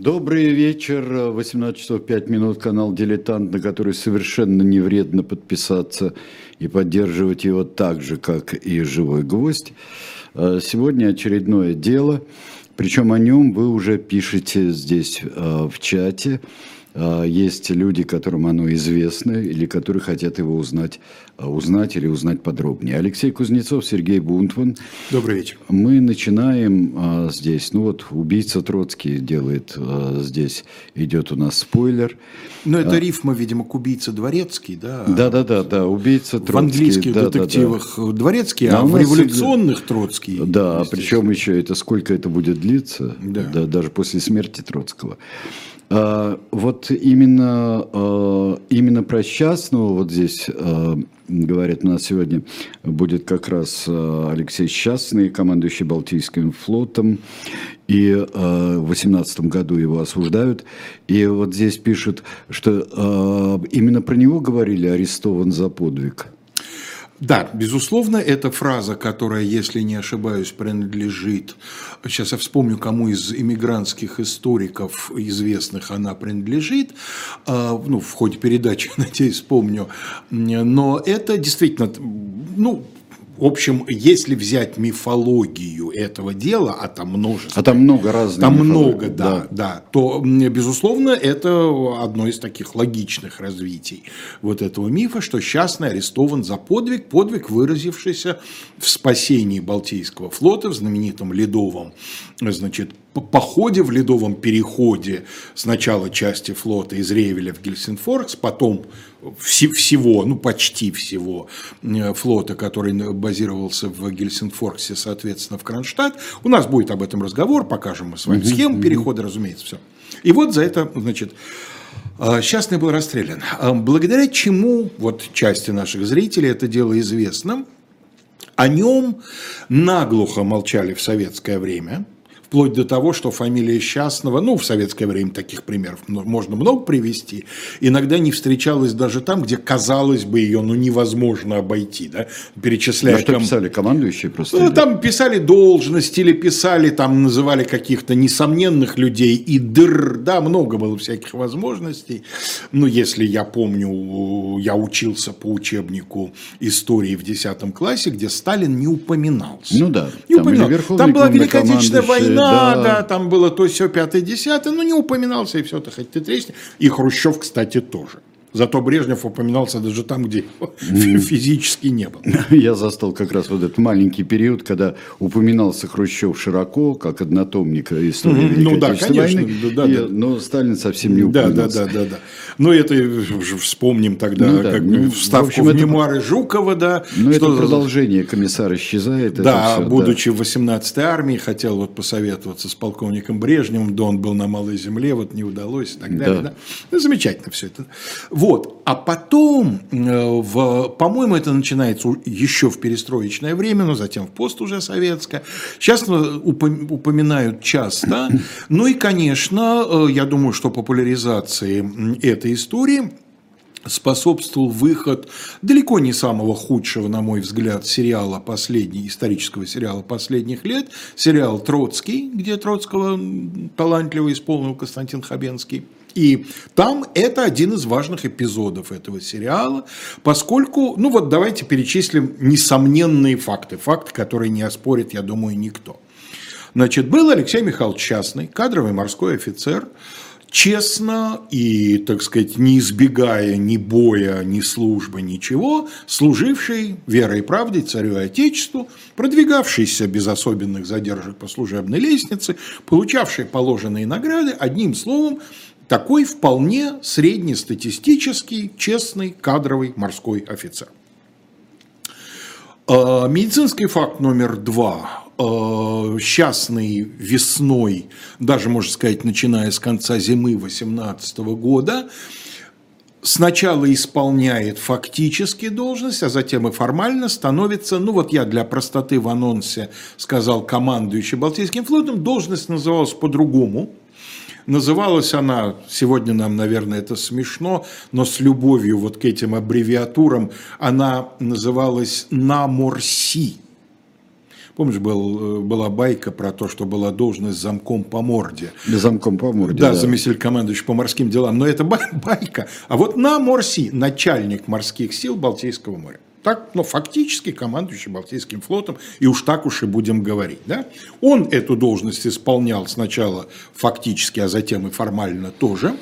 Добрый вечер, 18 часов 5 минут, канал «Дилетант», на который совершенно не вредно подписаться и поддерживать его так же, как и «Живой гвоздь». Э, сегодня очередное дело, причем о нем вы уже пишете здесь э, в чате. Э, есть люди, которым оно известно или которые хотят его узнать Э, узнать или узнать подробнее. Алексей Кузнецов, Сергей Бунтман. Добрый вечер. Мы начинаем а, здесь, ну вот убийца Троцкий делает а, здесь, идет у нас спойлер. Но это а, рифма, видимо, к убийце Дворецкий, да? Да, да, да, да, убийца Троцкий. В английских да, детективах да, да. Дворецкий, а, а в революционных Троцкий. Да, причем еще это сколько это будет длиться, да. Да, даже после смерти Троцкого. А, вот именно, а, именно про Счастного вот здесь а, говорят, у нас сегодня будет как раз Алексей Счастный, командующий Балтийским флотом, и в 2018 году его осуждают. И вот здесь пишут, что именно про него говорили арестован за подвиг. Да, безусловно, это фраза, которая, если не ошибаюсь, принадлежит, сейчас я вспомню, кому из иммигрантских историков известных она принадлежит, а, ну, в ходе передачи, надеюсь, вспомню, но это действительно, ну, в общем, если взять мифологию этого дела, а там множество. А там много разных. Там много, да, да, да, то, безусловно, это одно из таких логичных развитий вот этого мифа, что счастный арестован за подвиг, подвиг, выразившийся в спасении Балтийского флота в знаменитом ледовом, значит, походе в ледовом переходе сначала части флота из Ревеля в Гельсинфоркс, потом всего, ну почти всего э, флота, который базировался в Гельсинфорксе, соответственно, в Кронштадт. У нас будет об этом разговор, покажем мы с вами схему перехода, разумеется, все. И вот за это, значит, э, Счастный был расстрелян. Э, благодаря чему, вот части наших зрителей это дело известно, о нем наглухо молчали в советское время – вплоть до того, что фамилия Счастного, ну, в советское время таких примеров можно много привести, иногда не встречалась даже там, где, казалось бы, ее ну, невозможно обойти, да, перечисляя... А что там, писали, командующие просто? Ну, там писали должность или писали, там называли каких-то несомненных людей и дыр, да, много было всяких возможностей. Ну, если я помню, я учился по учебнику истории в 10 классе, где Сталин не упоминался. Ну да. Не там упоминался. Там была Великая Отечественная война, да, да, там было то все пятое, десятое, ну не упоминался и все, то хоть ты тресни. И Хрущев, кстати, тоже. Зато Брежнев упоминался даже там, где физически не было. Я застал как раз вот этот маленький период, когда упоминался Хрущев широко, как однотомник истории Великой Ну да, конечно. Войны, да, и, да. Но Сталин совсем не упоминался. Да, да, да, да. да. Ну это вспомним тогда, ну, да, как ну, вставку в, общем, в это... мемуары Жукова, да. Ну это продолжение, комиссар исчезает. Да, все, будучи да. в 18-й армии, хотел вот посоветоваться с полковником Брежневым, да он был на Малой Земле, вот не удалось и так далее. Да. Да. Ну, замечательно все это. Вот. А потом, э, в, по-моему, это начинается еще в перестроечное время, но затем в пост уже советское. Сейчас упоминают часто. Ну и, конечно, э, я думаю, что популяризации этой истории способствовал выход далеко не самого худшего, на мой взгляд, сериала последний, исторического сериала последних лет, сериал «Троцкий», где Троцкого талантливо исполнил Константин Хабенский. И там это один из важных эпизодов этого сериала, поскольку, ну вот давайте перечислим несомненные факты, факты, которые не оспорит, я думаю, никто. Значит, был Алексей Михайлович Частный, кадровый морской офицер, честно и, так сказать, не избегая ни боя, ни службы, ничего, служивший верой и правдой царю и отечеству, продвигавшийся без особенных задержек по служебной лестнице, получавший положенные награды, одним словом, такой вполне среднестатистический, честный, кадровый морской офицер. А, медицинский факт номер два. А, счастный весной, даже, можно сказать, начиная с конца зимы 2018 года, сначала исполняет фактически должность, а затем и формально становится, ну вот я для простоты в анонсе сказал командующий Балтийским флотом, должность называлась по-другому, Называлась она, сегодня нам, наверное, это смешно, но с любовью вот к этим аббревиатурам, она называлась «Наморси». Помнишь, был, была байка про то, что была должность замком по морде. Замком по морде, да. Да, заместитель командующий по морским делам. Но это байка. А вот на Морси начальник морских сил Балтийского моря. Так, ну, фактически командующий Балтийским флотом, и уж так уж и будем говорить. Да? Он эту должность исполнял сначала фактически, а затем и формально тоже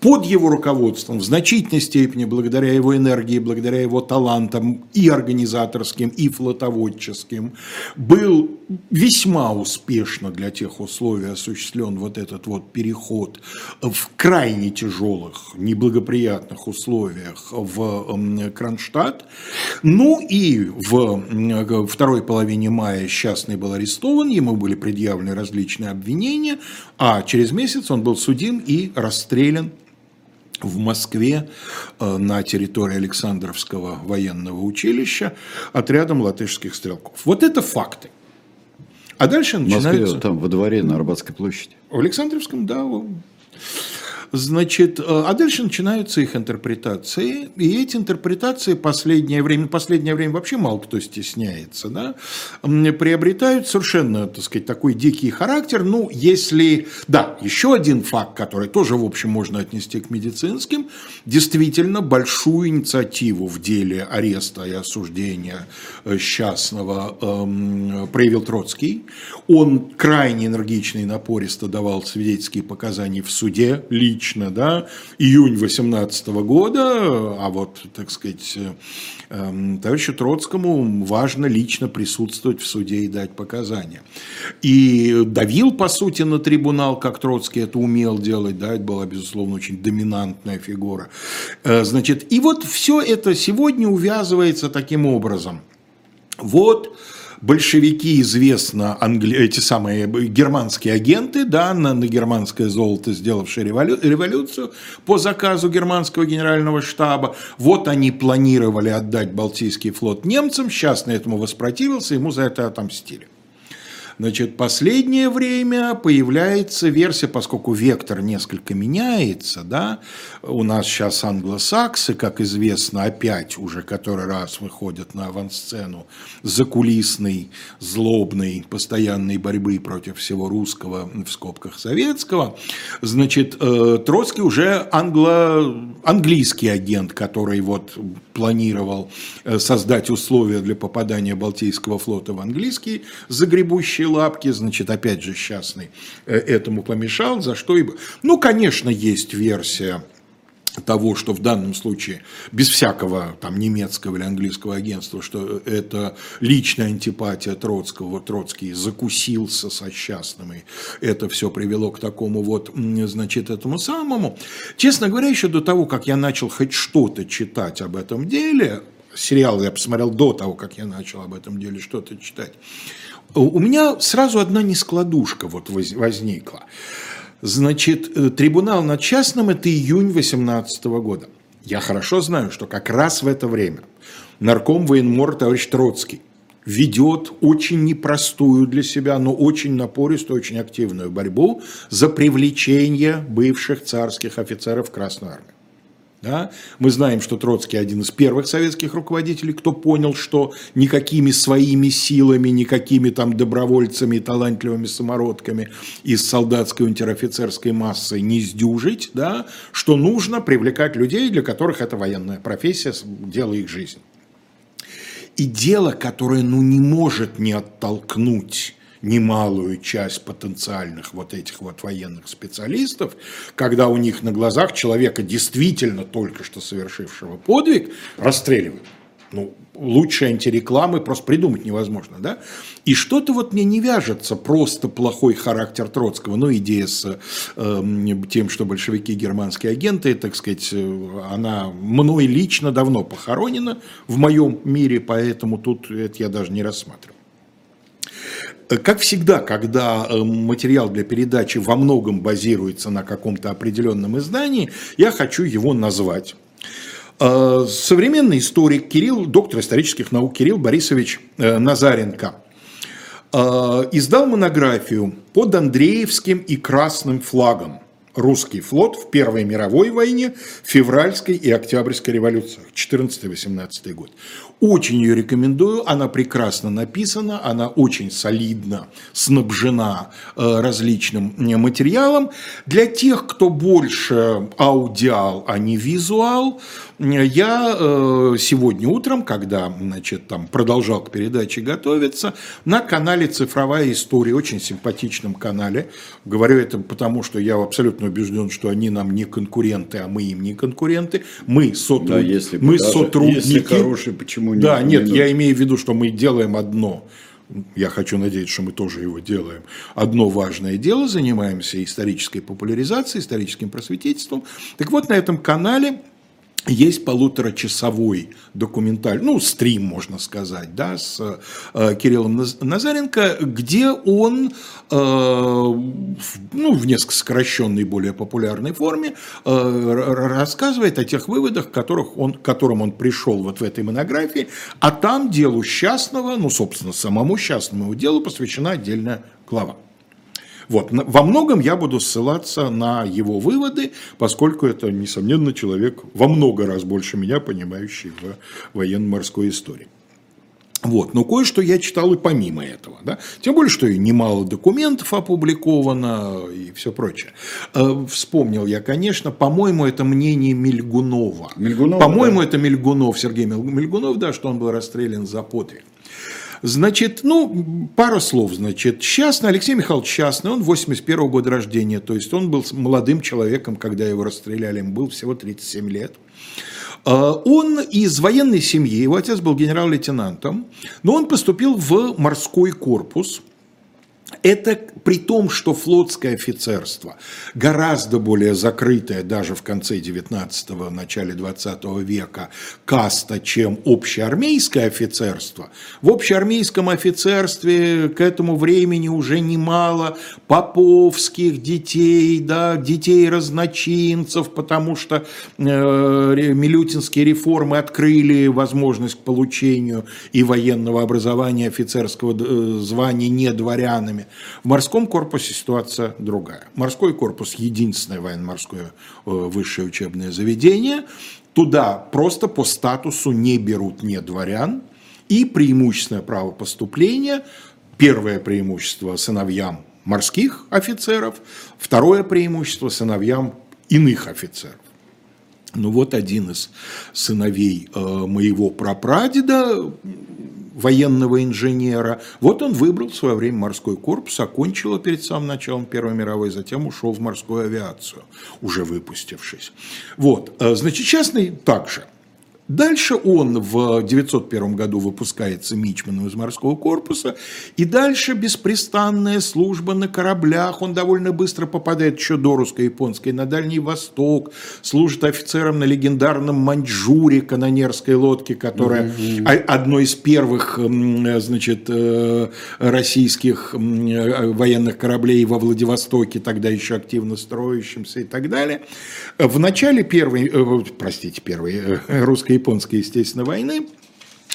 под его руководством в значительной степени, благодаря его энергии, благодаря его талантам и организаторским, и флотоводческим, был весьма успешно для тех условий осуществлен вот этот вот переход в крайне тяжелых, неблагоприятных условиях в Кронштадт. Ну и в второй половине мая Счастный был арестован, ему были предъявлены различные обвинения, а через месяц он был судим и расстрелян в Москве э, на территории Александровского военного училища отрядом латышских стрелков. Вот это факты. А дальше начинается... Москве, там во дворе на Арбатской площади. В Александровском, да, Значит, э, а дальше начинаются их интерпретации, и эти интерпретации последнее время, последнее время вообще мало кто стесняется, да, приобретают совершенно, так сказать, такой дикий характер. Ну, если, да, еще один факт, который тоже, в общем, можно отнести к медицинским, действительно большую инициативу в деле ареста и осуждения э, счастного эм, проявил Троцкий. Он крайне энергично и напористо давал свидетельские показания в суде, лично лично, да, июнь 18 года, а вот, так сказать, эм, товарищу Троцкому важно лично присутствовать в суде и дать показания. И давил, по сути, на трибунал, как Троцкий это умел делать, да, это была, безусловно, очень доминантная фигура. Э, значит, и вот все это сегодня увязывается таким образом. Вот большевики, известно, англи... эти самые германские агенты, да, на, на германское золото сделавшие револю... революцию по заказу германского генерального штаба. Вот они планировали отдать Балтийский флот немцам, сейчас на этому воспротивился, ему за это отомстили. Значит, последнее время появляется версия, поскольку вектор несколько меняется, да, у нас сейчас англосаксы, как известно, опять уже который раз выходят на авансцену закулисной, злобной, постоянной борьбы против всего русского, в скобках советского. Значит, э, Троцкий уже англо, английский агент, который вот планировал э, создать условия для попадания Балтийского флота в английские загребущие лапки, значит, опять же, счастный э, этому помешал, за что и... Ну, конечно, есть версия того, что в данном случае, без всякого там немецкого или английского агентства, что это личная антипатия Троцкого, Троцкий закусился со счастным, и это все привело к такому вот, значит, этому самому. Честно говоря, еще до того, как я начал хоть что-то читать об этом деле, сериал я посмотрел до того, как я начал об этом деле что-то читать, у меня сразу одна нескладушка вот возникла. Значит, э, трибунал над частным – это июнь 2018 года. Я хорошо знаю, что как раз в это время нарком военмор товарищ Троцкий ведет очень непростую для себя, но очень напористую, очень активную борьбу за привлечение бывших царских офицеров в Красную Армию. Да? Мы знаем, что Троцкий один из первых советских руководителей, кто понял, что никакими своими силами, никакими там добровольцами, талантливыми самородками из солдатской унтер-офицерской массы не сдюжить, да? что нужно привлекать людей, для которых это военная профессия, дело их жизни. И дело, которое ну, не может не оттолкнуть немалую часть потенциальных вот этих вот военных специалистов, когда у них на глазах человека, действительно только что совершившего подвиг, расстреливают. Ну, лучше антирекламы просто придумать невозможно, да? И что-то вот мне не вяжется просто плохой характер Троцкого, ну, идея с э, тем, что большевики германские агенты, так сказать, э, она мной лично давно похоронена в моем мире, поэтому тут это я даже не рассматриваю. Как всегда, когда э, материал для передачи во многом базируется на каком-то определенном издании, я хочу его назвать. Э, современный историк Кирилл, доктор исторических наук Кирилл Борисович э, Назаренко издал монографию под Андреевским и Красным флагом. русский флот в Первой мировой войне, февральской и октябрьской революциях, 14-18 год. Очень ее рекомендую, она прекрасно написана, она очень солидно снабжена э, различным материалом. Для тех, кто больше аудиал, а не визуал, я э, сегодня утром, когда значит, там, продолжал к передаче готовиться, на канале «Цифровая история», очень симпатичном канале, говорю это потому, что я абсолютно убежден, что они нам не конкуренты, а мы им не конкуренты, мы, сотруд... да, если мы даже, сотрудники. Если хороший, почему не? Да, нет, я имею в виду, что мы делаем одно я хочу надеяться, что мы тоже его делаем, одно важное дело, занимаемся исторической популяризацией, историческим просветительством. Так вот, на этом канале есть полуторачасовой документальный, ну, стрим, можно сказать, да, с э, Кириллом Назаренко, где он, э, ну, в несколько сокращенной, более популярной форме, э, рассказывает о тех выводах, которых он, к которым он пришел вот в этой монографии, а там делу счастного, ну, собственно, самому счастному делу посвящена отдельная глава. Вот. Во многом я буду ссылаться на его выводы, поскольку это, несомненно, человек во много раз больше меня, понимающий в военно-морской истории. Вот, но кое-что я читал и помимо этого, да, тем более, что и немало документов опубликовано и все прочее. Э, вспомнил я, конечно, по-моему, это мнение Мельгунова. Мельгунов, по-моему, да. это Мельгунов, Сергей Мельгунов, да, что он был расстрелян за подвиг. Значит, ну, пара слов, значит. Счастный, Алексей Михайлович Счастный, он 81 -го года рождения, то есть он был молодым человеком, когда его расстреляли, ему было всего 37 лет. А, он из военной семьи, его отец был генерал-лейтенантом, но он поступил в морской корпус – это при том, что флотское офицерство гораздо более закрытое даже в конце 19-го, начале 20 века каста, чем общеармейское офицерство. В общеармейском офицерстве к этому времени уже немало поповских детей, да, детей разночинцев, потому что э, милютинские реформы открыли возможность к получению и военного образования офицерского э, звания не дворянами. В морском корпусе ситуация другая. Морской корпус – единственное военно-морское э, высшее учебное заведение. Туда просто по статусу не берут не дворян. И преимущественное право поступления, первое преимущество сыновьям морских офицеров, второе преимущество сыновьям иных офицеров. Ну вот один из сыновей э, моего прапрадеда военного инженера. Вот он выбрал в свое время морской корпус, окончил перед самым началом Первой мировой, затем ушел в морскую авиацию, уже выпустившись. Вот, э, значит, частный также – Дальше он в 901 году выпускается мичманом из морского корпуса, и дальше беспрестанная служба на кораблях, он довольно быстро попадает еще до русско-японской на Дальний Восток, служит офицером на легендарном Маньчжуре, канонерской лодке, которая mm-hmm. одной из первых значит, э, российских военных кораблей во Владивостоке, тогда еще активно строящимся и так далее. В начале первой, э, простите, первой э, русской японской, естественно, войны,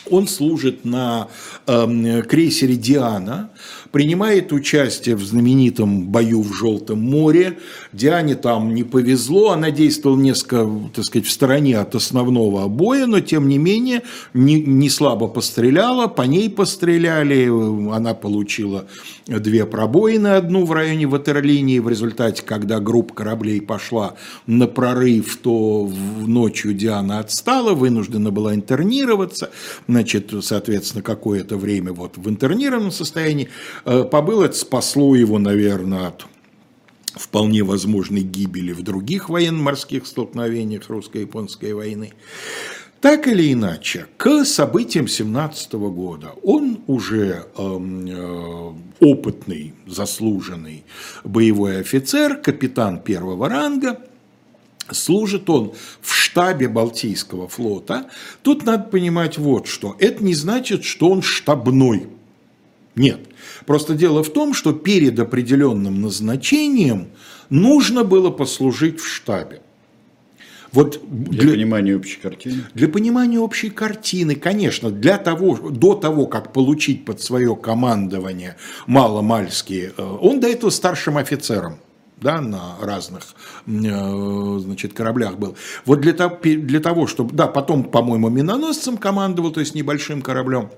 он служит на э, крейсере «Диана», принимает участие в знаменитом бою в Желтом море. Диане там не повезло, она действовала несколько, так сказать, в стороне от основного боя, но тем не менее не, не слабо постреляла, по ней постреляли, она получила две пробоины, одну в районе ватерлинии, в результате, когда группа кораблей пошла на прорыв, то ночью Диана отстала, вынуждена была интернироваться, значит, соответственно, какое-то время вот в интернированном состоянии, побыл, это спасло его, наверное, от вполне возможной гибели в других военно-морских столкновениях русско-японской войны. Так или иначе, к событиям 17 года он уже эм, э, опытный, заслуженный боевой офицер, капитан первого ранга, служит он в штабе Балтийского флота. Тут надо понимать вот что. Это не значит, что он штабной. Нет. Просто дело в том, что перед определенным назначением нужно было послужить в штабе. Вот для, для понимания общей картины. Для понимания общей картины, конечно, для того, до того, как получить под свое командование маломальские, э, он до этого старшим офицером да, на разных э, значит, кораблях был. Вот для того, для того, чтобы, да, потом, по-моему, миноносцем командовал, то есть небольшим кораблем,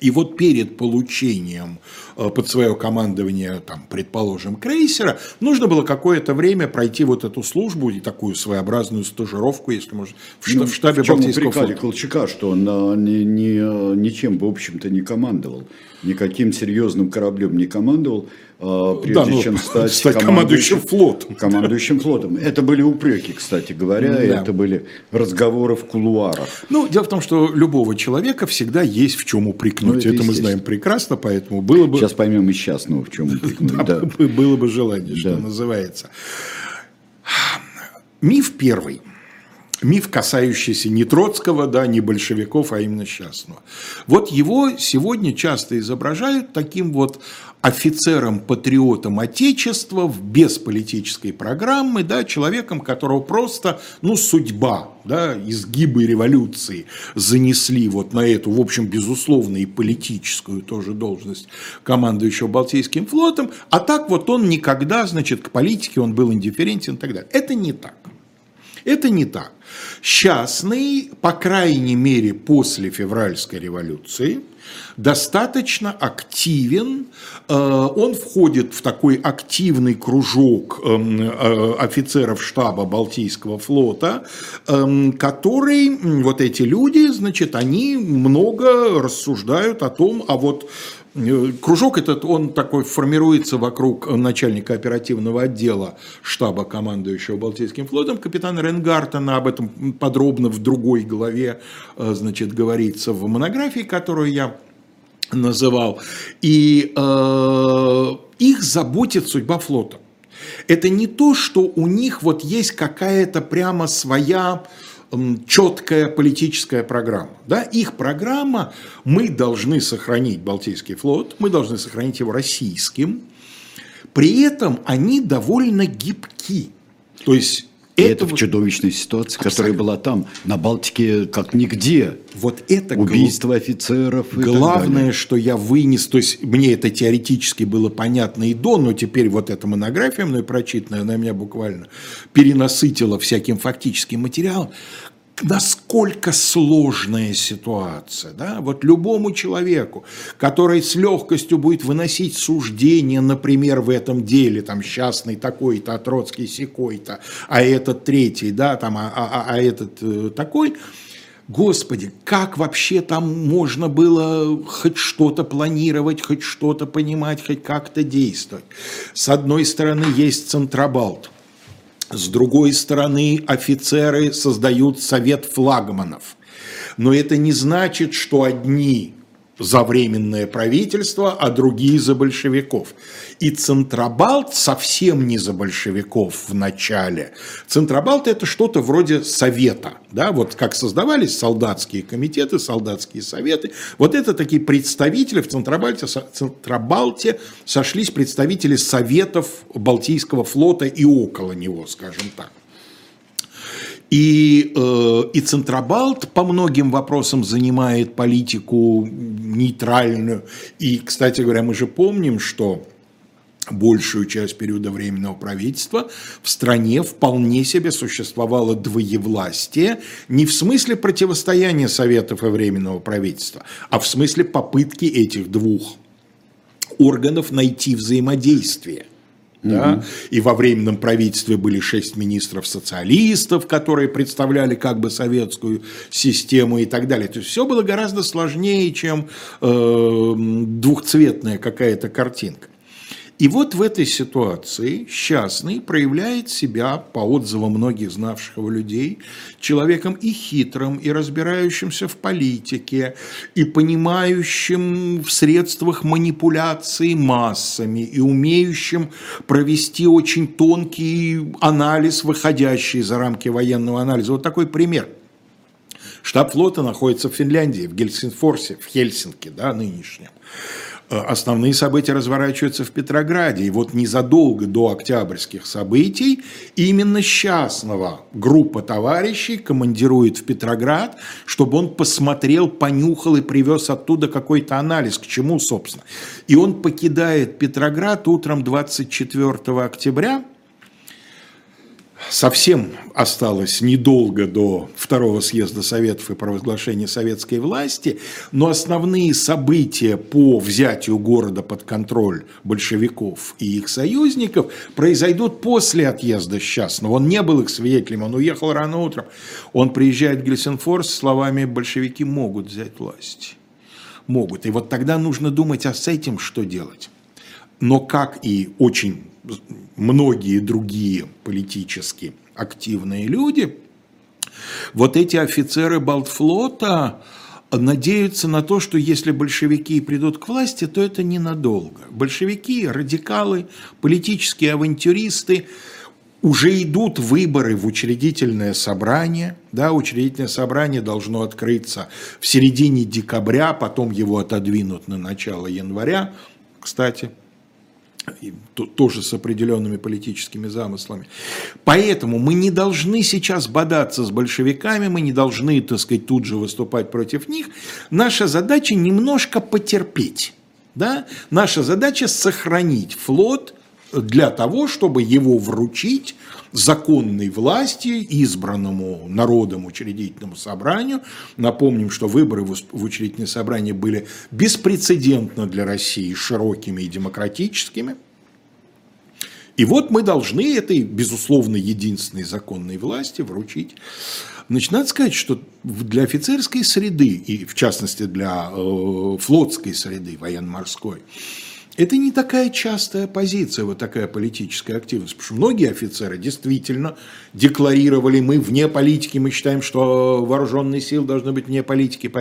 и вот перед получением под свое командование, там, предположим, крейсера, нужно было какое-то время пройти вот эту службу и такую своеобразную стажировку, если можно, в, ну, в штабе в чем Балтийского флота. Колчака, что он э, ни, ни, ничем, в общем-то, не командовал, никаким серьезным кораблем не командовал, прежде да, ну, чем стать, стать командующим, командующим флотом. Командующим флотом. Это были упреки, кстати говоря, да. это были разговоры в кулуарах. Ну, дело в том, что любого человека всегда есть в чем упрекнуть. Ну, это, это мы знаем прекрасно, поэтому было бы... Сейчас поймем и счастного, в чем упрекнуть. Да, было бы желание, что называется. Миф первый – миф, касающийся не Троцкого, да, не большевиков, а именно Счастного. Вот его сегодня часто изображают таким вот офицером-патриотом Отечества без политической программы, да, человеком, которого просто, ну, судьба, да, изгибы революции занесли вот на эту, в общем, безусловно, и политическую тоже должность командующего Балтийским флотом, а так вот он никогда, значит, к политике он был индифферентен и так далее. Это не так. Это не так. Частный, по крайней мере, после февральской революции, достаточно активен. Э, он входит в такой активный кружок эм, э, офицеров штаба Балтийского флота, эм, который, вот эти люди, значит, они много рассуждают о том, а вот Кружок этот, он такой формируется вокруг начальника оперативного отдела штаба, командующего Балтийским флотом, капитана Ренгартена, об этом подробно в другой главе, э, значит, говорится в монографии, которую я называл. И э, их заботит судьба флота. Это не то, что у них вот есть какая-то прямо своя четкая политическая программа. Да? Их программа, мы должны сохранить Балтийский флот, мы должны сохранить его российским, при этом они довольно гибки. То есть это, это в чудовищной ситуации, Абсолютно. которая была там, на Балтике, как нигде. Вот это убийство гл... офицеров. Главное, что я вынес, то есть мне это теоретически было понятно и до, но теперь вот эта монография мной прочитанная, она меня буквально перенасытила всяким фактическим материалом насколько сложная ситуация. Да? Вот любому человеку, который с легкостью будет выносить суждение, например, в этом деле, там, счастный такой-то, а Троцкий секой-то, а этот третий, да, там, а, а, а этот э, такой, Господи, как вообще там можно было хоть что-то планировать, хоть что-то понимать, хоть как-то действовать? С одной стороны, есть Центробалт, с другой стороны, офицеры создают совет флагманов. Но это не значит, что одни за временное правительство, а другие за большевиков. И Центробалт совсем не за большевиков в начале. Центробалт это что-то вроде совета. Да? Вот как создавались солдатские комитеты, солдатские советы. Вот это такие представители в Центробалте, Центробалте сошлись представители советов Балтийского флота и около него, скажем так. И, э, и Центробалт по многим вопросам занимает политику нейтральную. И, кстати говоря, мы же помним, что большую часть периода Временного правительства в стране вполне себе существовало двоевластие, не в смысле противостояния Советов и Временного правительства, а в смысле попытки этих двух органов найти взаимодействие – да? И во временном правительстве были шесть министров-социалистов, которые представляли как бы советскую систему и так далее. То есть все было гораздо сложнее, чем э, двухцветная какая-то картинка. И вот в этой ситуации Счастный проявляет себя, по отзывам многих знавших его людей, человеком и хитрым, и разбирающимся в политике, и понимающим в средствах манипуляции массами, и умеющим провести очень тонкий анализ, выходящий за рамки военного анализа. Вот такой пример. Штаб флота находится в Финляндии, в Гельсинфорсе, в Хельсинки, да, нынешнем. Э, основные события разворачиваются в Петрограде. И вот незадолго до октябрьских событий именно Счастного группа товарищей командирует в Петроград, чтобы он посмотрел, понюхал и привез оттуда какой-то анализ, к чему, собственно. И он покидает Петроград утром 24 октября совсем осталось недолго до второго съезда Советов и провозглашения советской власти, но основные события по взятию города под контроль большевиков и их союзников произойдут после отъезда Счастного. Он не был их свидетелем, он уехал рано утром. Он приезжает в Гельсинфорс с словами «большевики могут взять власть». Могут. И вот тогда нужно думать, а с этим что делать? Но как и очень многие другие политически активные люди, вот эти офицеры Балтфлота надеются на то, что если большевики придут к власти, то это ненадолго. Большевики, радикалы, политические авантюристы, уже идут выборы в учредительное собрание. Да, учредительное собрание должно открыться в середине декабря, потом его отодвинут на начало января, кстати – тоже с определенными политическими замыслами. Поэтому мы не должны сейчас бодаться с большевиками, мы не должны, так сказать, тут же выступать против них. Наша задача немножко потерпеть. Да? Наша задача сохранить флот для того, чтобы его вручить законной власти, избранному народом учредительному собранию. Напомним, что выборы в учредительное собрание были беспрецедентно для России широкими и демократическими. И вот мы должны этой, безусловно, единственной законной власти вручить. Значит, надо сказать, что для офицерской среды, и в частности для э, флотской среды, военно-морской, это не такая частая позиция, вот такая политическая активность. Потому что многие офицеры действительно декларировали, мы вне политики, мы считаем, что вооруженные силы должны быть вне политики.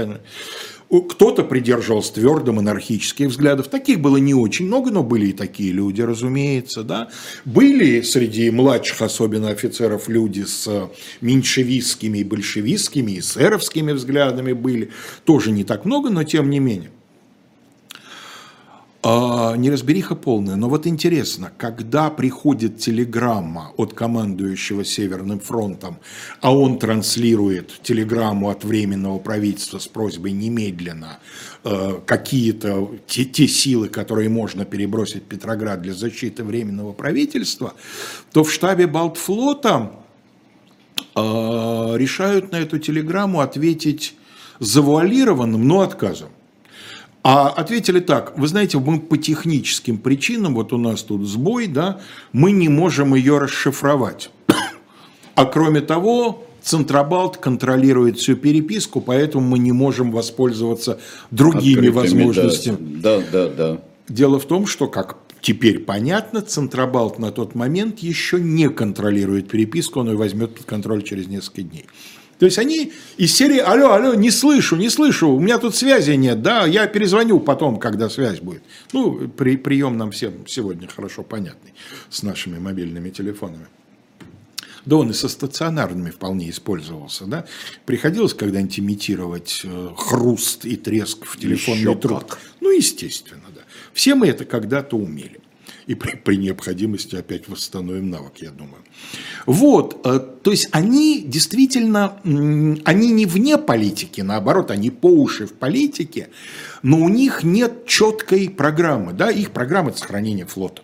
Кто-то придерживался твердо монархических взглядов. Таких было не очень много, но были и такие люди, разумеется. Да? Были среди младших, особенно офицеров, люди с меньшевистскими и большевистскими, и эсеровскими взглядами были. Тоже не так много, но тем не менее. А, неразбериха полная, но вот интересно, когда приходит телеграмма от командующего Северным фронтом, а он транслирует телеграмму от Временного правительства с просьбой немедленно э, какие-то те, те силы, которые можно перебросить в Петроград для защиты Временного правительства, то в штабе Балтфлота э, решают на эту телеграмму ответить завуалированным, но отказом. А ответили так, вы знаете, мы по техническим причинам, вот у нас тут сбой, да, мы не можем ее расшифровать. А кроме того, Центробалт контролирует всю переписку, поэтому мы не можем воспользоваться другими Открытыми, возможностями. Да, да, да. Дело в том, что, как теперь понятно, Центробалт на тот момент еще не контролирует переписку, он ее возьмет под контроль через несколько дней. То есть они из серии «Алло, алло, не слышу, не слышу, у меня тут связи нет, да, я перезвоню потом, когда связь будет». Ну, при, прием нам всем сегодня хорошо понятный с нашими мобильными телефонами. Да он и со стационарными вполне использовался, да. Приходилось когда-нибудь имитировать э, хруст и треск в телефонной трубке. Ну, естественно, да. Все мы это когда-то умели и при, при необходимости опять восстановим навык, я думаю. Вот, э, то есть они действительно, они не вне политики, наоборот, они по уши в политике, но у них нет четкой программы, да, их программа – это сохранение флота.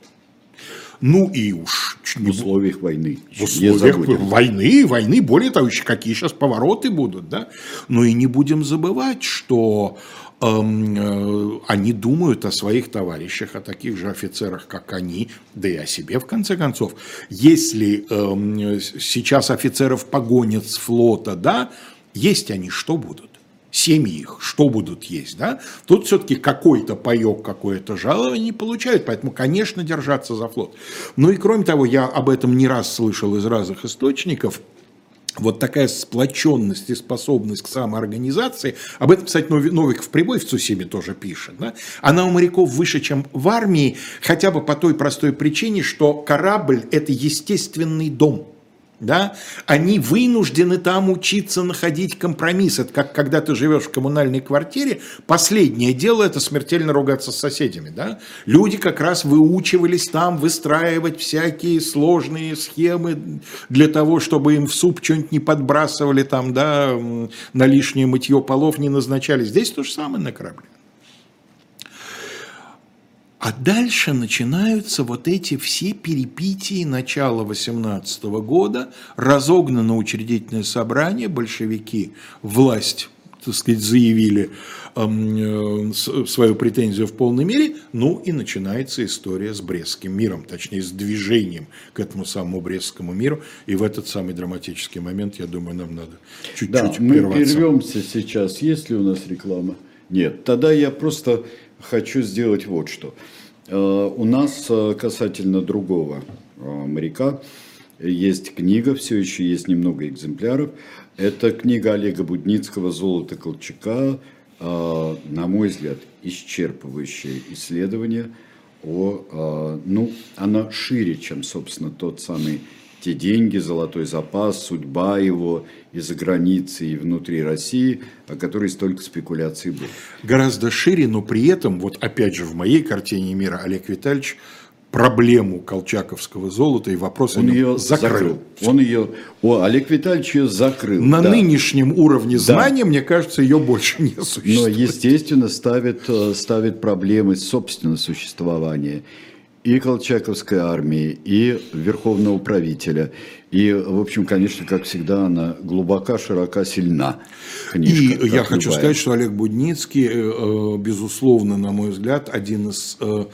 Ну и уж... В условиях войны. В условиях войны, войны, более того, еще какие сейчас повороты будут, да. Но и не будем забывать, что они думают о своих товарищах, о таких же офицерах, как они, да и о себе, в конце концов. Если эм, сейчас офицеров погонят с флота, да, есть они что будут? семьи их, что будут есть, да, тут все-таки какой-то паек, какое-то жалование получают, поэтому, конечно, держаться за флот. Ну и кроме того, я об этом не раз слышал из разных источников, вот такая сплоченность и способность к самоорганизации, об этом, кстати, Новик в прибой в Цусиме тоже пишет, да? она у моряков выше, чем в армии, хотя бы по той простой причине, что корабль – это естественный дом – да, они вынуждены там учиться находить компромисс. Это как когда ты живешь в коммунальной квартире, последнее дело это смертельно ругаться с соседями. Да? Люди как раз выучивались там выстраивать всякие сложные схемы для того, чтобы им в суп что-нибудь не подбрасывали, там, да, на лишнее мытье полов не назначали. Здесь то же самое на корабле. А дальше начинаются вот эти все перипетии начала 18 года, разогнано учредительное собрание, большевики власть так сказать, заявили э, свою претензию в полной мере, ну и начинается история с Брестским миром, точнее с движением к этому самому Брестскому миру, и в этот самый драматический момент, я думаю, нам надо чуть-чуть да, мы прервемся сейчас, есть ли у нас реклама? Нет, тогда я просто хочу сделать вот что. Э, у нас э, касательно другого э, моряка есть книга, все еще есть немного экземпляров. Это книга Олега Будницкого «Золото Колчака», на мой взгляд, исчерпывающее исследование о, ну, она шире, чем, собственно, тот самый те деньги, золотой запас, судьба его и за границей, и внутри России, о которой столько спекуляций было. Гораздо шире, но при этом, вот опять же в моей картине мира Олег Витальевич проблему колчаковского золота и вопрос он ее закрыл. закрыл. Он ее, о, Олег Витальевич ее закрыл. На да. нынешнем уровне знания, да. мне кажется, ее больше не существует. Но, естественно, ставит, э, ставит проблемы собственного существования и Колчаковской армии, и Верховного правителя. И, в общем, конечно, как всегда, она глубока, широка, сильна. Книжка, и я хочу любая. сказать, что Олег Будницкий, э, э, безусловно, на мой взгляд, один из э,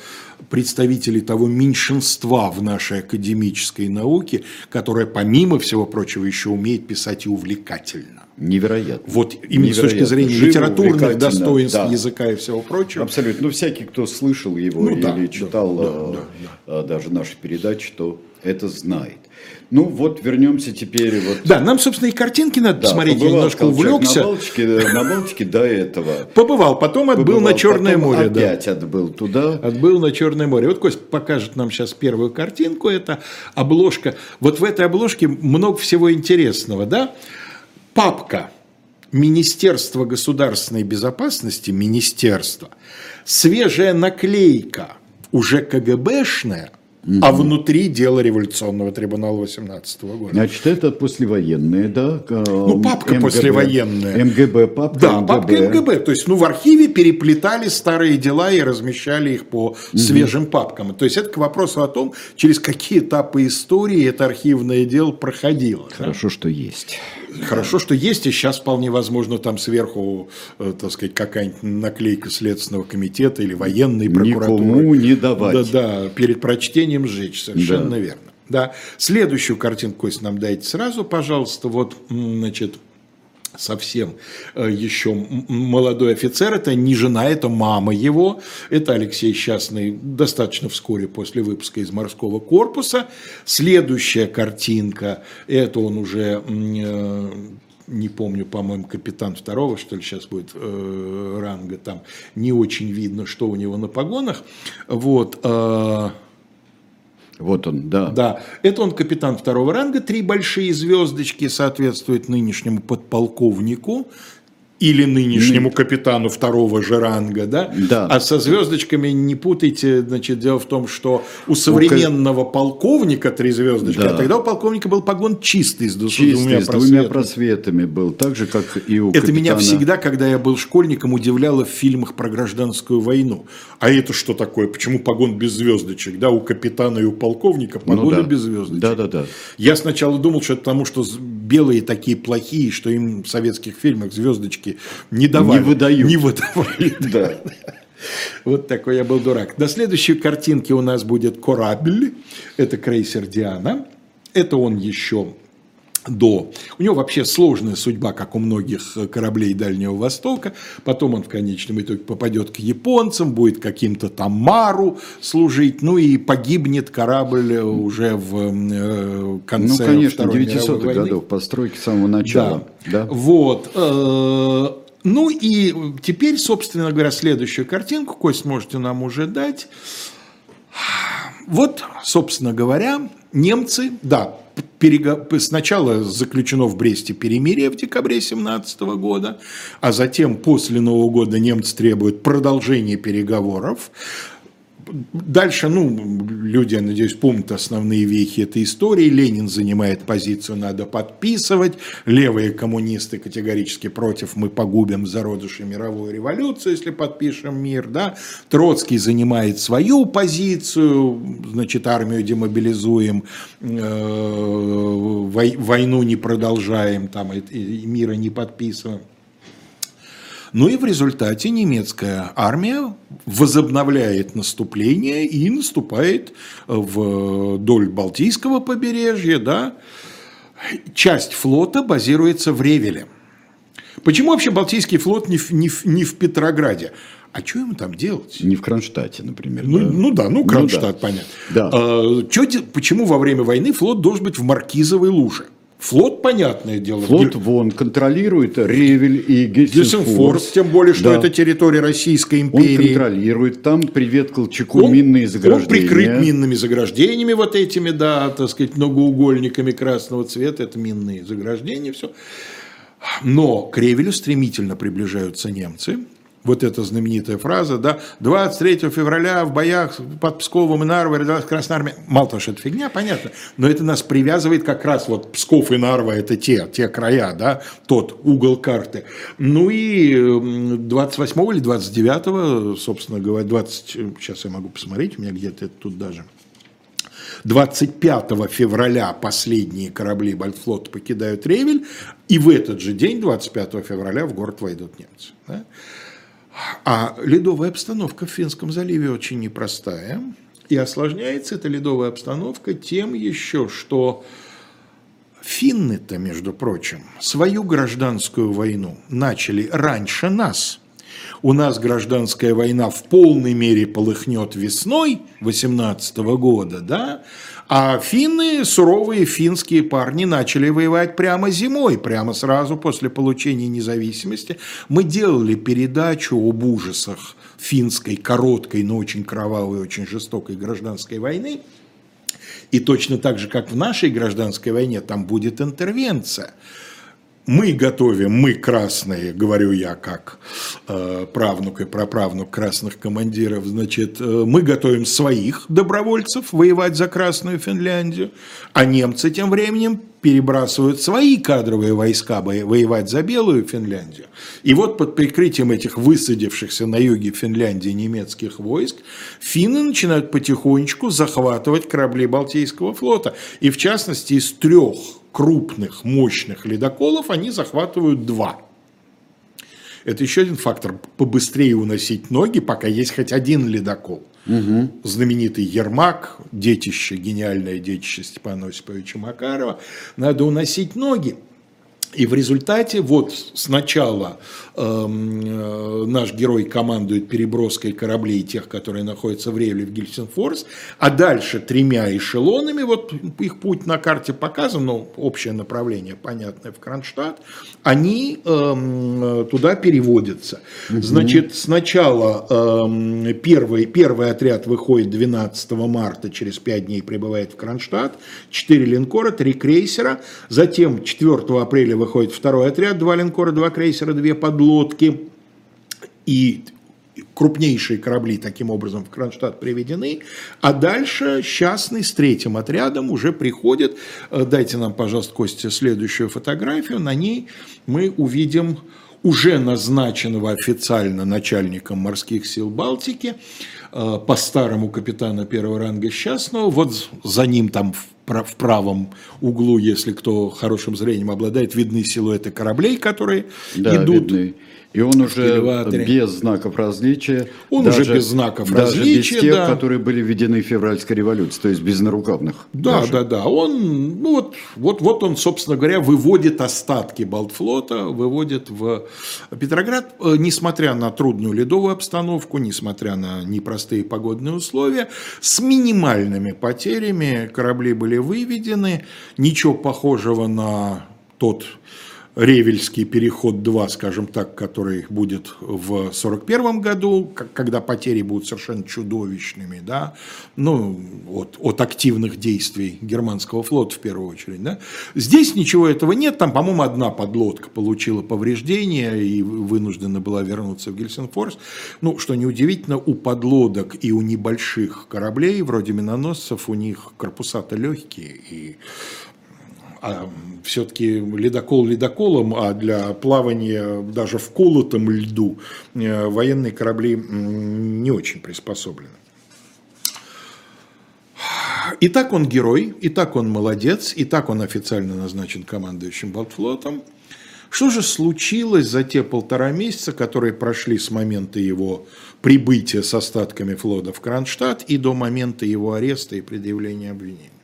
представителей того меньшинства в нашей академической науке, которое, помимо всего прочего, еще умеет писать и увлекательно. Невероятно. Вот именно Невероятно. с точки зрения Живо, литературных достоинств да. языка и всего прочего. Абсолютно. Ну, всякий, кто слышал его ну, или да, читал да, да, да, да. даже наши передачи, то это знает. Ну вот вернемся теперь. Вот. Да, нам, собственно, и картинки надо да, посмотреть. Я немножко увлекся. На Балтике, на Балтике до этого. Побывал, потом отбыл побывал, на Черное море. Опять да. отбыл туда. Отбыл на Черное море. Вот Кость покажет нам сейчас первую картинку. Это обложка. Вот в этой обложке много всего интересного, да? Папка. Министерство государственной безопасности, министерство, свежая наклейка, уже КГБшная, Угу. А внутри дело революционного трибунала 18 года. Значит, это послевоенные, да? Ну, папка МГБ. послевоенная. МГБ, папка Да, МГБ. папка МГБ. То есть, ну, в архиве переплетали старые дела и размещали их по угу. свежим папкам. То есть, это к вопросу о том, через какие этапы истории это архивное дело проходило. Хорошо, да? что есть. Хорошо, что есть, и сейчас вполне возможно там сверху, э, так сказать, какая-нибудь наклейка Следственного комитета или военной прокуратуры. Никому не давать. Да, да, перед прочтением сжечь, совершенно да. верно. Да. Следующую картинку, Кость, нам дайте сразу, пожалуйста. Вот, значит, совсем э, еще молодой офицер, это не жена, это мама его, это Алексей Счастный достаточно вскоре после выпуска из морского корпуса. Следующая картинка, это он уже э, не помню, по-моему, капитан второго, что ли, сейчас будет э, ранга, там не очень видно, что у него на погонах. Вот, э, вот он, да. Да, это он капитан второго ранга, три большие звездочки соответствуют нынешнему подполковнику, или нынешнему капитану второго же ранга, да? Да. А со звездочками не путайте, значит, дело в том, что у современного у... полковника три звездочки, да. а тогда у полковника был погон чистый с, чистый, двумя, с просветами. двумя просветами был, так же, как и у Это капитана... меня всегда, когда я был школьником, удивляло в фильмах про гражданскую войну. А это что такое? Почему погон без звездочек? Да, у капитана и у полковника погоны ну, да. без звездочек. Да, да, да. Я сначала думал, что это потому, что белые такие плохие, что им в советских фильмах звездочки не давали. Не выдают. Не выдавали, да. Вот такой я был дурак. На следующей картинке у нас будет корабль. Это крейсер «Диана». Это он еще до. У него вообще сложная судьба, как у многих кораблей Дальнего Востока. Потом он в конечном итоге попадет к японцам, будет каким-то там Мару служить, ну и погибнет корабль уже в э, конце Ну, конечно, 900-х годов постройки с самого начала. Да. да. Вот. Э, ну и теперь, собственно говоря, следующую картинку, Кость, можете нам уже дать. Вот, собственно говоря, немцы, да, сначала заключено в Бресте перемирие в декабре 17 года, а затем после Нового года немцы требуют продолжения переговоров. Дальше, ну, люди, я надеюсь, помнят основные вехи этой истории. Ленин занимает позицию, надо подписывать. Левые коммунисты категорически против, мы погубим зародыши мировую революцию, если подпишем мир, да. Троцкий занимает свою позицию, значит, армию демобилизуем, э, войну не продолжаем, там, мира не подписываем. Ну и в результате немецкая армия возобновляет наступление и наступает вдоль Балтийского побережья. Да? Часть флота базируется в Ревеле. Почему вообще Балтийский флот не в, не в, не в Петрограде? А что ему там делать? Не в Кронштадте, например. Ну да, ну, да, ну Кронштадт, ну, да. понятно. Да. А, чё, почему во время войны флот должен быть в Маркизовой луже? Флот, понятное дело. Флот вон контролирует Ревель и Гельсинфорс. тем более, что да. это территория Российской империи. Он контролирует. Там, привет Колчаку, он, минные заграждения. Он прикрыт минными заграждениями вот этими, да, так сказать, многоугольниками красного цвета. Это минные заграждения, все. Но к Ревелю стремительно приближаются немцы вот эта знаменитая фраза, да, 23 февраля в боях под Псковом и Нарвой родилась Красная Армия. Мало того, что это фигня, понятно, но это нас привязывает как раз вот Псков и Нарва, это те, те края, да, тот угол карты. Ну и 28 или 29, собственно говоря, 20, сейчас я могу посмотреть, у меня где-то тут даже, 25 февраля последние корабли Бальфлота покидают Ревель, и в этот же день, 25 февраля, в город войдут немцы. Да? А ледовая обстановка в Финском заливе очень непростая. И осложняется эта ледовая обстановка тем еще, что финны-то, между прочим, свою гражданскую войну начали раньше нас. У нас гражданская война в полной мере полыхнет весной 18 года, да, а финны, суровые финские парни, начали воевать прямо зимой, прямо сразу после получения независимости. Мы делали передачу об ужасах финской, короткой, но очень кровавой, очень жестокой гражданской войны. И точно так же, как в нашей гражданской войне, там будет интервенция мы готовим, мы красные, говорю я как э, правнук и праправнук красных командиров, значит, э, мы готовим своих добровольцев воевать за Красную Финляндию, а немцы тем временем перебрасывают свои кадровые войска воевать за Белую Финляндию. И вот под прикрытием этих высадившихся на юге Финляндии немецких войск финны начинают потихонечку захватывать корабли Балтийского флота. И в частности из трех крупных, мощных ледоколов, они захватывают два. Это еще один фактор – побыстрее уносить ноги, пока есть хоть один ледокол. Угу. Знаменитый Ермак, детище, гениальное детище Степана Осиповича Макарова. Надо уносить ноги. И в результате вот сначала эм, э, наш герой командует переброской кораблей тех, которые находятся в Ревле в Гельсинфорс, а дальше тремя эшелонами, вот их путь на карте показан, но общее направление понятное в Кронштадт, они эм, туда переводятся. Угу. Значит, сначала эм, первый, первый отряд выходит 12 марта, через 5 дней прибывает в Кронштадт, 4 линкора, 3 крейсера, затем 4 апреля выходит второй отряд, два линкора, два крейсера, две подлодки. И крупнейшие корабли таким образом в Кронштадт приведены, а дальше частный с третьим отрядом уже приходит. Э, дайте нам, пожалуйста, Костя, следующую фотографию. На ней мы увидим уже назначенного официально начальником морских сил Балтики, э, по старому капитана первого ранга Счастного, вот за ним там в правом углу, если кто хорошим зрением обладает, видны силуэты кораблей, которые да, идут. Видны. И он уже без знаков различия. Он даже, уже без знаков даже различия. без тех, да. которые были введены в февральской революции, то есть без нарукавных. Да, даже. да, да. Он, ну вот, вот, вот он, собственно говоря, выводит остатки Балтфлота, выводит в Петроград, э, несмотря на трудную ледовую обстановку, несмотря на непростые погодные условия, с минимальными потерями корабли были выведены. Ничего похожего на тот Ревельский переход 2, скажем так, который будет в 1941 году, когда потери будут совершенно чудовищными, да, ну, от, от активных действий германского флота в первую очередь. Да. Здесь ничего этого нет, там, по-моему, одна подлодка получила повреждения и вынуждена была вернуться в Гельсинфорс. Ну, что неудивительно, у подлодок и у небольших кораблей, вроде миноносцев, у них корпуса-то легкие, и а все-таки ледокол ледоколом, а для плавания даже в колотом льду э, военные корабли не очень приспособлены. И так он герой, и так он молодец, и так он официально назначен командующим Балтфлотом. Что же случилось за те полтора месяца, которые прошли с момента его прибытия с остатками флота в Кронштадт и до момента его ареста и предъявления обвинений?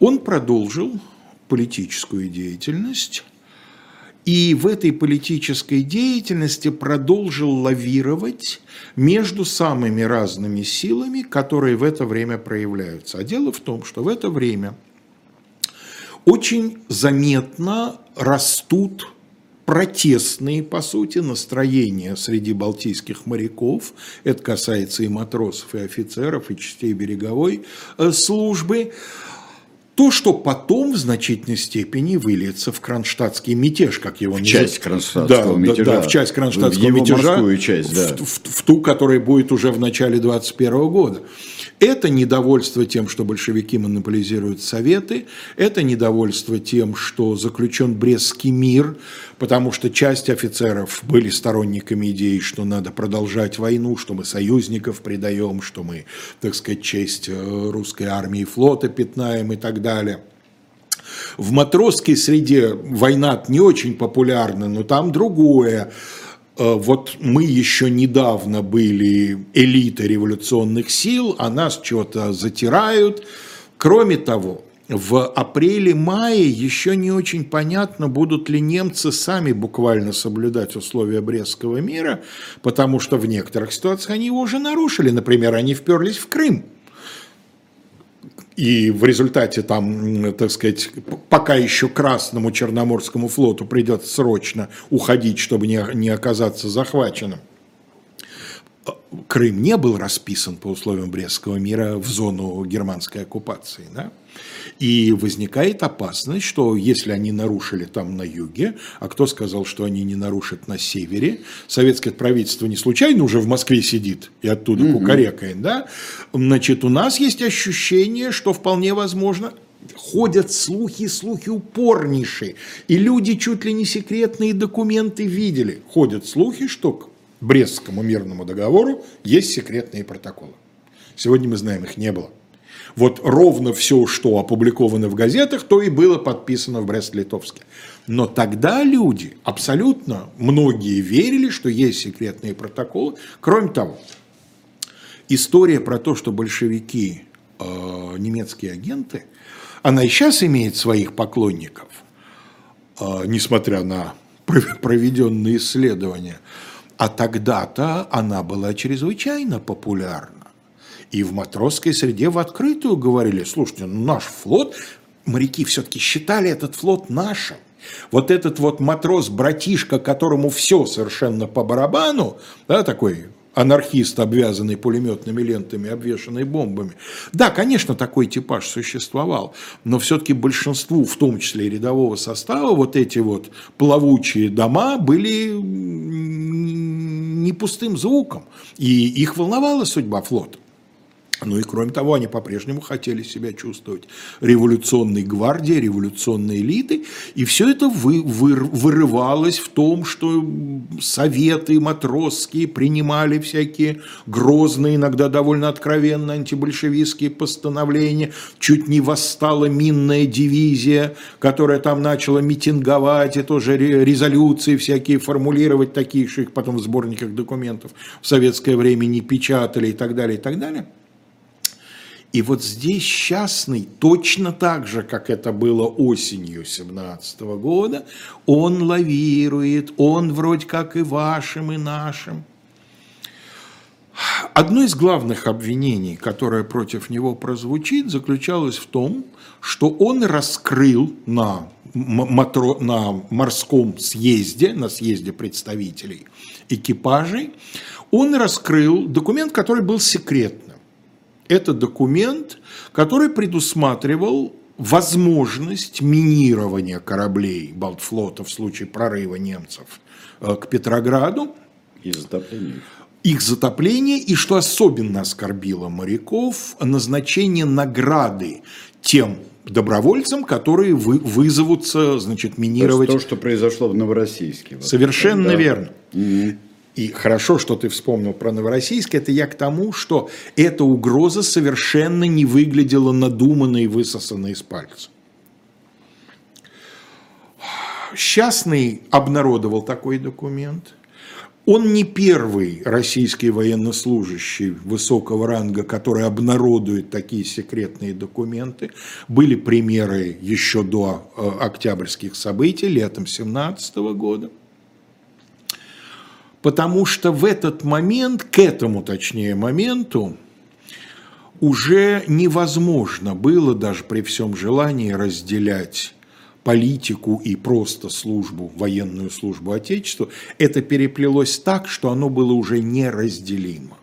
Он продолжил политическую деятельность, и в этой политической деятельности продолжил лавировать между самыми разными силами, которые в это время проявляются. А дело в том, что в это время очень заметно растут протестные, по сути, настроения среди балтийских моряков. Это касается и матросов, и офицеров, и частей береговой э, службы то, что потом в значительной степени выльется в кронштадтский мятеж, как его называют. часть кронштадтского да, мятежа. Да, в часть кронштадтского в мятежа. часть, да. В, в, в ту, которая будет уже в начале 21 года. Это недовольство тем, что большевики монополизируют советы, это недовольство тем, что заключен Брестский мир, потому что часть офицеров были сторонниками идеи, что надо продолжать войну, что мы союзников предаем, что мы, так сказать, честь э, русской армии и флота пятнаем и так далее. В матросской среде война не очень популярна, но там другое. Э, вот мы еще недавно были элитой революционных сил, а нас что-то затирают. Кроме того, в апреле-мае еще не очень понятно, будут ли немцы сами буквально соблюдать условия Брестского мира, потому что в некоторых ситуациях они его уже нарушили. Например, они вперлись в Крым. И в результате там, так сказать, пока еще Красному Черноморскому флоту придется срочно уходить, чтобы не, оказаться захваченным. Крым не был расписан по условиям Брестского мира в зону германской оккупации. Да? И возникает опасность, что если они нарушили там на юге, а кто сказал, что они не нарушат на севере, советское правительство не случайно уже в Москве сидит и оттуда угу. кукарекает, да? Значит, у нас есть ощущение, что вполне возможно ходят слухи, слухи упорнейшие, и люди чуть ли не секретные документы видели. Ходят слухи, что к Брестскому мирному договору есть секретные протоколы. Сегодня мы знаем, их не было. Вот ровно все, что опубликовано в газетах, то и было подписано в Брест-Литовске. Но тогда люди, абсолютно многие верили, что есть секретные протоколы. Кроме того, история про то, что большевики, э, немецкие агенты, она и сейчас имеет своих поклонников, э, несмотря на проведенные исследования. А тогда-то она была чрезвычайно популярна. И в матросской среде в открытую говорили, слушайте, ну наш флот, моряки все-таки считали этот флот нашим. Вот этот вот матрос-братишка, которому все совершенно по барабану, да, такой анархист, обвязанный пулеметными лентами, обвешанный бомбами. Да, конечно, такой типаж существовал, но все-таки большинству, в том числе и рядового состава, вот эти вот плавучие дома были не пустым звуком, и их волновала судьба флота. Ну и кроме того, они по-прежнему хотели себя чувствовать революционной гвардией, революционной элитой, и все это вы, вы, вырывалось в том, что советы матросские принимали всякие грозные, иногда довольно откровенно антибольшевистские постановления, чуть не восстала минная дивизия, которая там начала митинговать, и тоже резолюции всякие формулировать, такие, что их потом в сборниках документов в советское время не печатали и так далее, и так далее. И вот здесь частный, точно так же, как это было осенью 17 года, он лавирует, он вроде как и вашим, и нашим. Одно из главных обвинений, которое против него прозвучит, заключалось в том, что он раскрыл на на морском съезде, на съезде представителей экипажей, он раскрыл документ, который был секретным. Это документ, который предусматривал возможность минирования кораблей Балтфлота в случае прорыва немцев э, к Петрограду. И затопления. Их затопление, и что особенно оскорбило моряков, назначение награды тем добровольцам, которые вы, вызовутся, значит, минировать. То, что произошло в Новороссийске. Вот. Совершенно да. верно. Mm-hmm. И хорошо, что ты вспомнил про Новороссийск, это я к тому, что эта угроза совершенно не выглядела надуманной и высосанной из пальца. Счастный обнародовал такой документ – он не первый российский военнослужащий высокого ранга, который обнародует такие секретные документы. Были примеры еще до э, октябрьских событий, летом 17 года. Потому что в этот момент, к этому точнее моменту, уже невозможно было даже при всем желании разделять политику и просто службу, военную службу Отечеству, это переплелось так, что оно было уже неразделимо.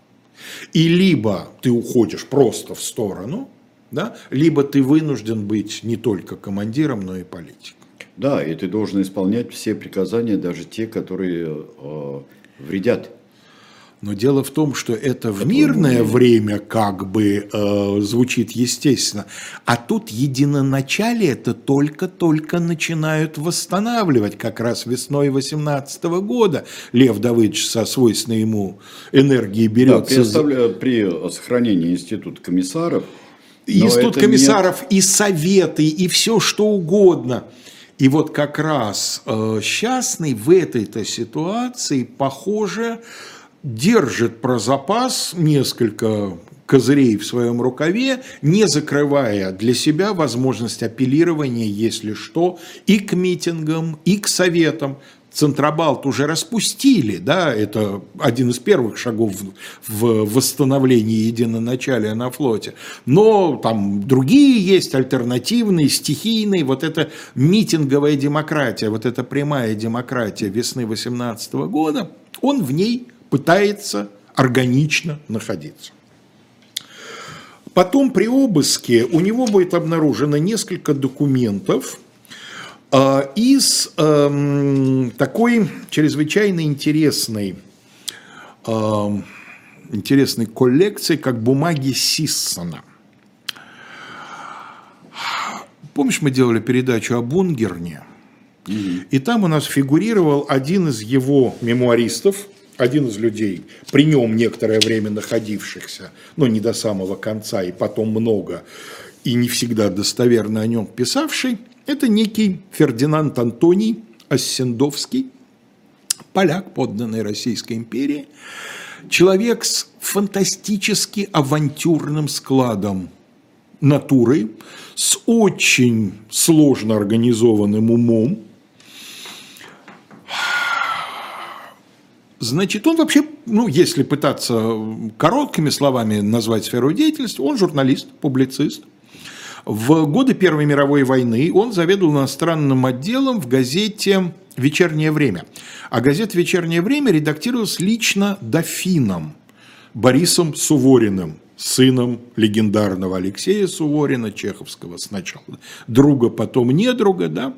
И либо ты уходишь просто в сторону, да, либо ты вынужден быть не только командиром, но и политиком. Да, и ты должен исполнять все приказания, даже те, которые э, вредят но дело в том, что это в мирное время как бы э, звучит естественно, а тут единоначалие это только-только начинают восстанавливать. Как раз весной 18 года Лев Давыдович со свойственной ему энергией берется. Да, при сохранении института комиссаров. Институт комиссаров нет... и советы, и все что угодно. И вот как раз э, Счастный в этой-то ситуации, похоже, держит про запас несколько козырей в своем рукаве, не закрывая для себя возможность апеллирования, если что, и к митингам, и к советам. Центробалт уже распустили, да, это один из первых шагов в восстановлении единоначалия на флоте. Но там другие есть, альтернативные, стихийные. Вот эта митинговая демократия, вот эта прямая демократия весны 18 года, он в ней пытается органично находиться. Потом при обыске у него будет обнаружено несколько документов из э, такой чрезвычайно интересной, э, интересной коллекции, как бумаги Сиссона. Помнишь, мы делали передачу о Бунгерне? И там у нас фигурировал один из его мемуаристов, один из людей, при нем некоторое время находившихся, но не до самого конца, и потом много, и не всегда достоверно о нем писавший, это некий Фердинанд Антоний Оссендовский, поляк, подданный Российской империи, человек с фантастически авантюрным складом натуры, с очень сложно организованным умом, Значит, он вообще, ну, если пытаться короткими словами назвать сферу деятельности, он журналист, публицист. В годы Первой мировой войны он заведовал иностранным отделом в газете «Вечернее время». А газета «Вечернее время» редактировалась лично дофином Борисом Сувориным, сыном легендарного Алексея Суворина, чеховского сначала друга, потом недруга, да,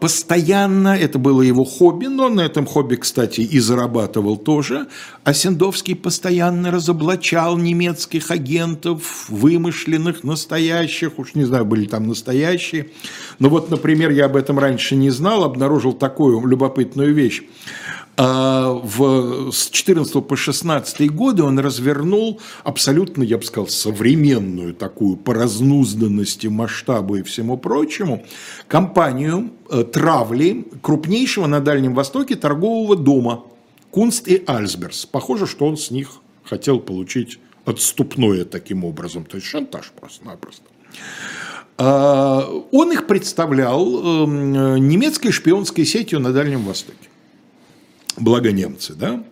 постоянно, это было его хобби, но на этом хобби, кстати, и зарабатывал тоже. А Сендовский постоянно разоблачал немецких агентов, вымышленных, настоящих, уж не знаю, были там настоящие. Но вот, например, я об этом раньше не знал, обнаружил такую любопытную вещь. А, в, с 14 по 16 годы он развернул абсолютно, я бы сказал, современную такую по разнузданности, масштабу и всему прочему кампанию э, травли крупнейшего на Дальнем Востоке торгового дома Кунст и Альсберс. Похоже, что он с них хотел получить отступное таким образом, то есть шантаж просто-напросто. А, он их представлял эм, немецкой шпионской сетью на Дальнем Востоке благо немцы, да,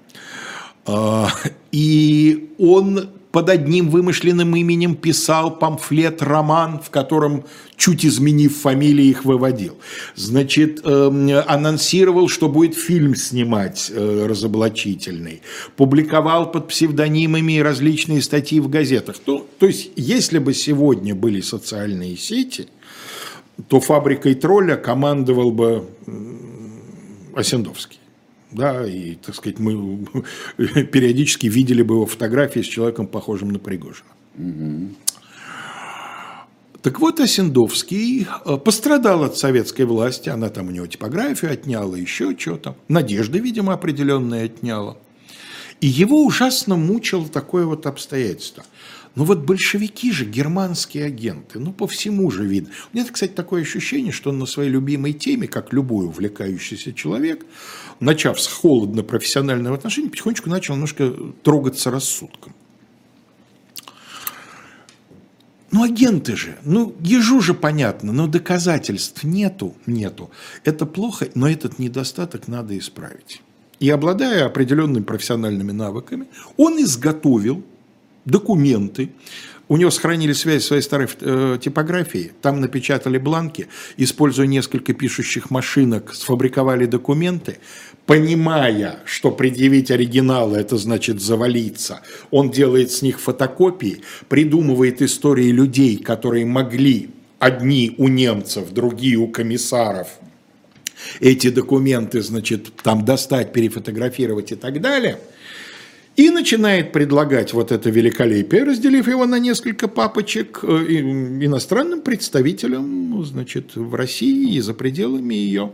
а, и он под одним вымышленным именем писал памфлет, роман, в котором, чуть изменив фамилии, их выводил. Значит, э, анонсировал, что будет фильм снимать э, разоблачительный. Публиковал под псевдонимами различные статьи в газетах. То, то есть, если бы сегодня были социальные сети, то фабрикой тролля командовал бы Осендовский. Да, и, так сказать, мы периодически видели бы его фотографии с человеком, похожим на Пригожина. Угу. Так вот, Осендовский э, пострадал от советской власти, она там у него типографию отняла, еще что-то. Надежды, видимо, определенные отняла. И его ужасно мучило такое вот обстоятельство – ну вот большевики же германские агенты, ну по всему же видно. У меня, кстати, такое ощущение, что он на своей любимой теме, как любой увлекающийся человек, начав с холодно-профессионального отношения, потихонечку начал немножко трогаться рассудком. Ну, агенты же, ну, ежу же понятно, но доказательств нету, нету. Это плохо, но этот недостаток надо исправить. И обладая определенными профессиональными навыками, он изготовил документы. У него сохранили связь своей старой э, типографии, там напечатали бланки, используя несколько пишущих машинок, сфабриковали документы, понимая, что предъявить оригиналы – это значит завалиться. Он делает с них фотокопии, придумывает истории людей, которые могли одни у немцев, другие у комиссаров эти документы, значит, там достать, перефотографировать и так далее – и начинает предлагать вот это великолепие, разделив его на несколько папочек э, иностранным представителям значит, в России и за пределами ее.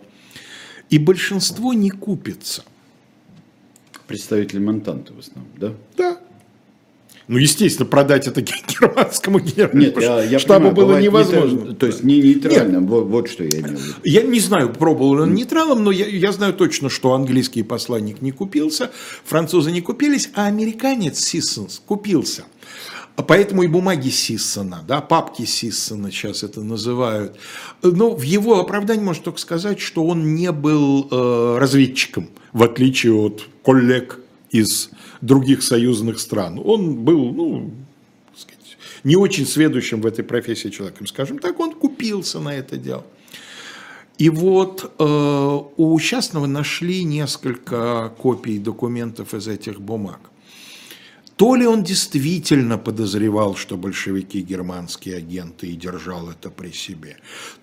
И большинство не купится. Представители Монтанты в основном, да? Да. Ну, естественно, продать это германскому Нет, я, я штабу понимаю, было невозможно. Нейтрально, то есть не нейтральным, вот, вот что я имел в виду. Я не знаю, пробовал он нейтралом, но я, я знаю точно, что английский посланник не купился, французы не купились, а американец Сиссонс купился. Поэтому и бумаги Сиссона, да, папки Сиссона сейчас это называют. Но в его оправдании можно только сказать, что он не был э, разведчиком, в отличие от коллег из других союзных стран. Он был, ну, сказать, не очень сведущим в этой профессии человеком, скажем так, он купился на это дело. И вот э, у частного нашли несколько копий документов из этих бумаг. То ли он действительно подозревал, что большевики германские агенты и держал это при себе,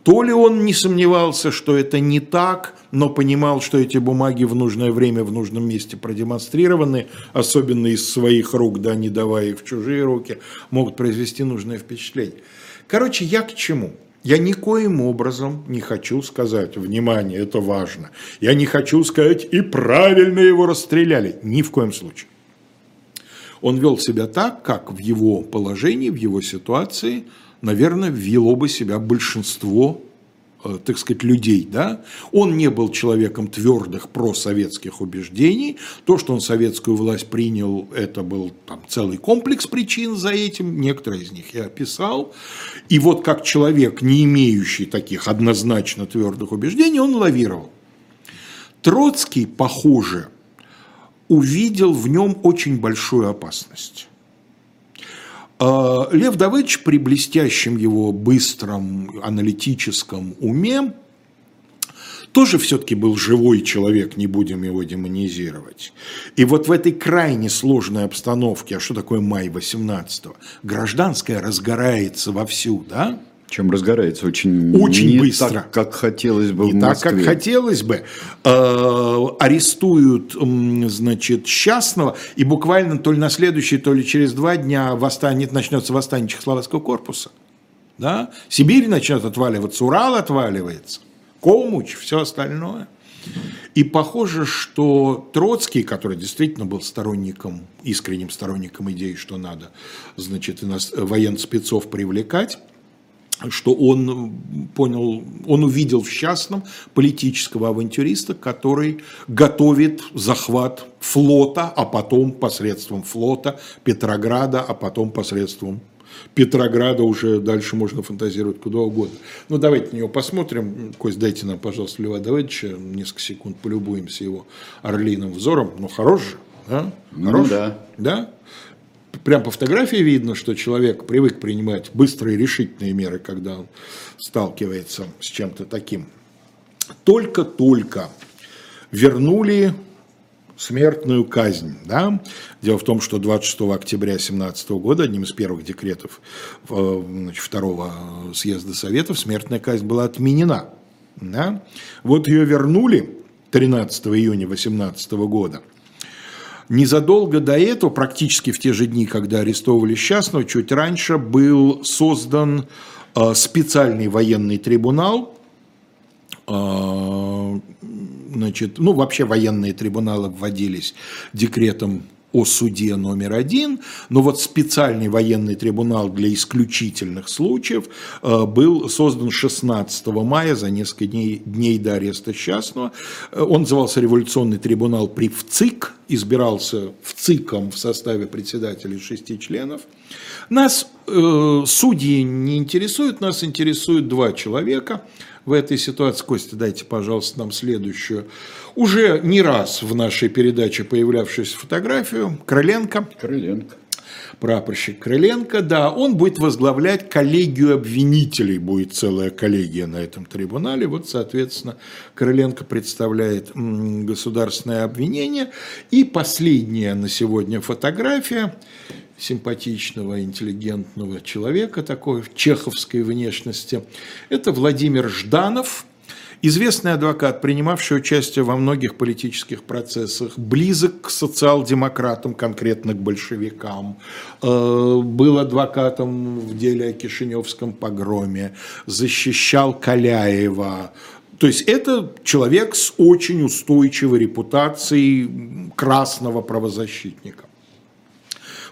то ли он не сомневался, что это не так, но понимал, что эти бумаги в нужное время в нужном месте продемонстрированы, особенно из своих рук, да, не давая их в чужие руки, могут произвести нужное впечатление. Короче, я к чему? Я никоим образом не хочу сказать, внимание, это важно, я не хочу сказать, и правильно его расстреляли, ни в коем случае. Он вел себя так, как в его положении, в его ситуации, наверное, вело бы себя большинство э, так сказать, людей, да, он не был человеком твердых просоветских убеждений, то, что он советскую власть принял, это был там целый комплекс причин за этим, некоторые из них я описал, и вот как человек, не имеющий таких однозначно твердых убеждений, он лавировал. Троцкий, похоже, увидел в нем очень большую опасность. А, Лев Давыдович при блестящем его быстром аналитическом уме тоже все-таки был живой человек, не будем его демонизировать. И вот в этой крайне сложной обстановке, а что такое май 18-го, гражданская разгорается вовсю, да? Чем разгорается очень, очень не быстро. так, как хотелось бы не в так, как хотелось бы. Э, арестуют, значит, Счастного, и буквально то ли на следующий, то ли через два дня восстанет, начнется восстание Чехословацкого корпуса. Да? Сибирь начнет отваливаться, Урал отваливается, Комуч, все остальное. И похоже, что Троцкий, который действительно был сторонником, искренним сторонником идеи, что надо, значит, военных спецов привлекать, что он понял, он увидел в частном политического авантюриста, который готовит захват флота, а потом посредством флота Петрограда, а потом посредством Петрограда уже дальше можно фантазировать куда угодно. Ну, давайте на него посмотрим. Кость, дайте нам, пожалуйста, Льва Давыдовича несколько секунд полюбуемся его орлиным взором. Ну, хорош же, да? Ну, да. Да? Прям по фотографии видно, что человек привык принимать быстрые решительные меры, когда он сталкивается с чем-то таким. Только-только вернули смертную казнь. Да? Дело в том, что 26 октября 2017 года одним из первых декретов э, значит, второго съезда Советов смертная казнь была отменена. Да? Вот ее вернули 13 июня 2018 года. Незадолго до этого, практически в те же дни, когда арестовывали Счастного, чуть раньше был создан э, специальный военный трибунал, э, значит, ну вообще военные трибуналы вводились декретом о суде номер один, но вот специальный военный трибунал для исключительных случаев э, был создан 16 мая, за несколько дней, дней до ареста Счастного. Э, он назывался революционный трибунал при ВЦИК, избирался ВЦИКом в составе председателей шести членов. Нас э, судьи не интересуют, нас интересуют два человека – в этой ситуации. Костя, дайте, пожалуйста, нам следующую. Уже не раз в нашей передаче появлявшуюся фотографию. Крыленко. Крыленко. Прапорщик Крыленко, да, он будет возглавлять коллегию обвинителей, будет целая коллегия на этом трибунале. Вот, соответственно, Крыленко представляет государственное обвинение. И последняя на сегодня фотография симпатичного, интеллигентного человека, такой в чеховской внешности. Это Владимир Жданов, известный адвокат, принимавший участие во многих политических процессах, близок к социал-демократам, конкретно к большевикам, э, был адвокатом в деле о Кишиневском погроме, защищал Каляева, то есть это человек с очень устойчивой репутацией красного правозащитника.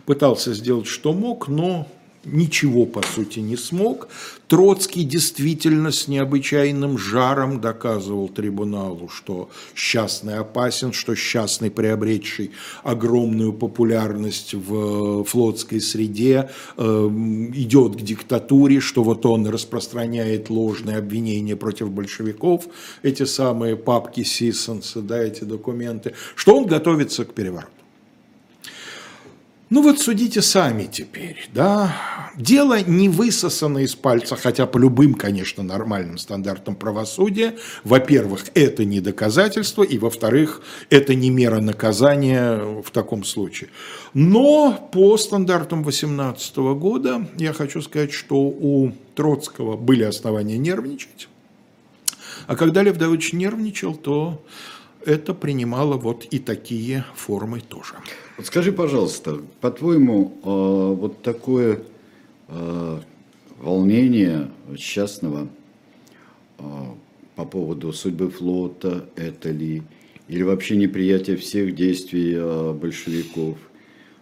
Пытался сделать, что мог, но ничего, по сути, не смог. Троцкий действительно с необычайным жаром доказывал трибуналу, что счастный опасен, что счастный, приобретший огромную популярность в флотской среде, э, идет к диктатуре, что вот он распространяет ложные обвинения против большевиков, эти самые папки Сиссенса, да, эти документы, что он готовится к перевороту. Ну вот судите сами теперь, да. Дело не высосано из пальца, хотя по любым, конечно, нормальным стандартам правосудия. Во-первых, это не доказательство, и во-вторых, это не мера наказания в таком случае. Но по стандартам 18 года я хочу сказать, что у Троцкого были основания нервничать. А когда Лев Давыдович нервничал, то это принимало вот и такие формы тоже. Вот скажи, пожалуйста, по-твоему, э, вот такое э, волнение частного э, по поводу судьбы флота, это ли, или вообще неприятие всех действий большевиков,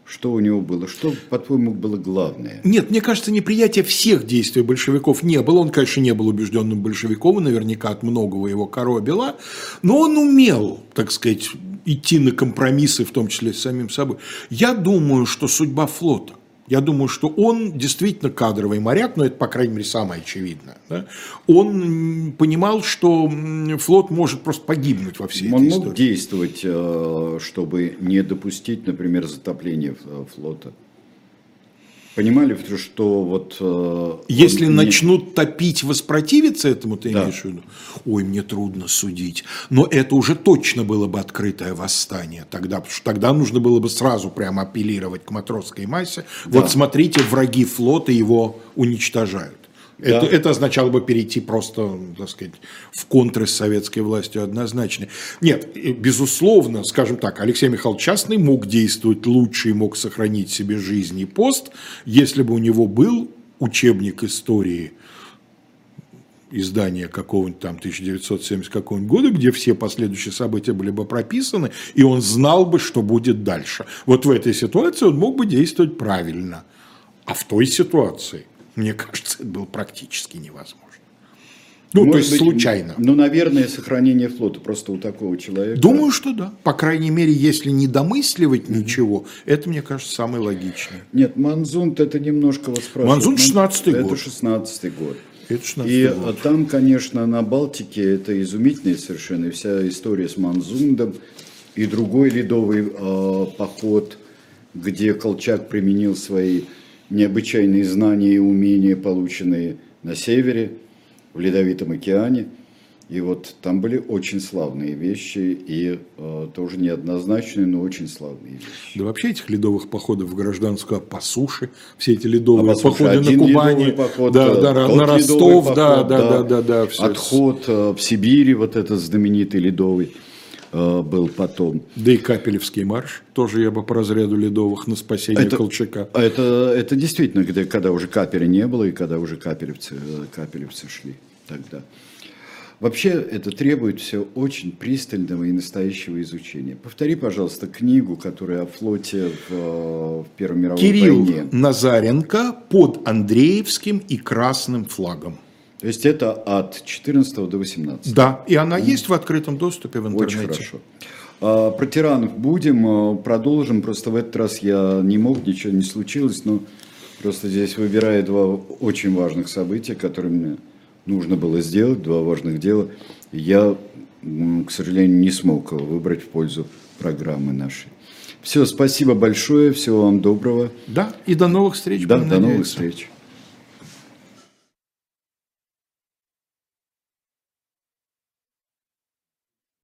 что у него было? Что, по-твоему, было главное? Нет, мне кажется, неприятие всех действий большевиков не было. Он, конечно, не был убежденным большевиком, и наверняка от многого его коробило. Но он умел, так сказать, идти на компромиссы, в том числе с самим собой. Я думаю, что судьба флота я думаю, что он действительно кадровый моряк, но это, по крайней мере, самое очевидное. Да? Он понимал, что флот может просто погибнуть во всей он этой истории. Он мог действовать, э, чтобы не допустить, например, затопления э, флота. Понимали, что вот... Э, Если он... начнут топить, воспротивиться этому, ты да. имеешь в виду? Ой, мне трудно судить. Но это уже точно было бы открытое восстание тогда, потому что тогда нужно было бы сразу прямо апеллировать к матросской массе. Да. Вот смотрите, враги флота его уничтожают. Да. Это, это означало бы перейти просто, так сказать, в контры с советской властью однозначно. Нет, безусловно, скажем так, Алексей Михайлович Частный мог действовать лучше и мог сохранить себе жизнь и пост, если бы у него был учебник истории издания какого-нибудь там 1970 какого-нибудь года, где все последующие события были бы прописаны, и он знал бы, что будет дальше. Вот в этой ситуации он мог бы действовать правильно. А в той ситуации мне кажется, это было практически невозможно. Ну, Может то есть быть, случайно. Ну, наверное, сохранение флота просто у такого человека. Думаю, что да. По крайней мере, если не домысливать ничего, это, мне кажется, самое логичное. Нет, Манзунт это немножко вас Манзунт 16 год. Это 16 год. Это 16 и год. там, конечно, на Балтике это изумительная совершенно вся история с Манзундом и другой ледовый э, поход – где Колчак применил свои необычайные знания и умения, полученные на севере, в Ледовитом океане. И вот там были очень славные вещи и э, тоже неоднозначные, но очень славные вещи. Да вообще этих ледовых походов в гражданскую по суше, все эти ледовые а походы на Кубани, поход, да, да, на Ростов, поход, да, да, да, да, да, все. отход э, в Сибири, вот этот знаменитый ледовый. Э, был потом. Да и Капелевский марш, тоже я бы по разряду ледовых на спасение это, Колчака. Это, это действительно, когда, когда уже Капеля не было и когда уже капелевцы, э, капелевцы шли тогда. Вообще это требует все очень пристального и настоящего изучения. Повтори, пожалуйста, книгу, которая о флоте в, э, в Первой мировой Кирилл войне. Кирилл Назаренко под Андреевским и красным флагом. То есть это от 14 до 18. Да, и она есть в открытом доступе в интернете. Очень хорошо. А, про тиранов будем, а, продолжим. Просто в этот раз я не мог, ничего не случилось, но просто здесь выбираю два очень важных события, которые мне нужно было сделать, два важных дела. Я, к сожалению, не смог выбрать в пользу программы нашей. Все, спасибо большое, всего вам доброго. Да, и до новых встреч. Да, до новых встреч.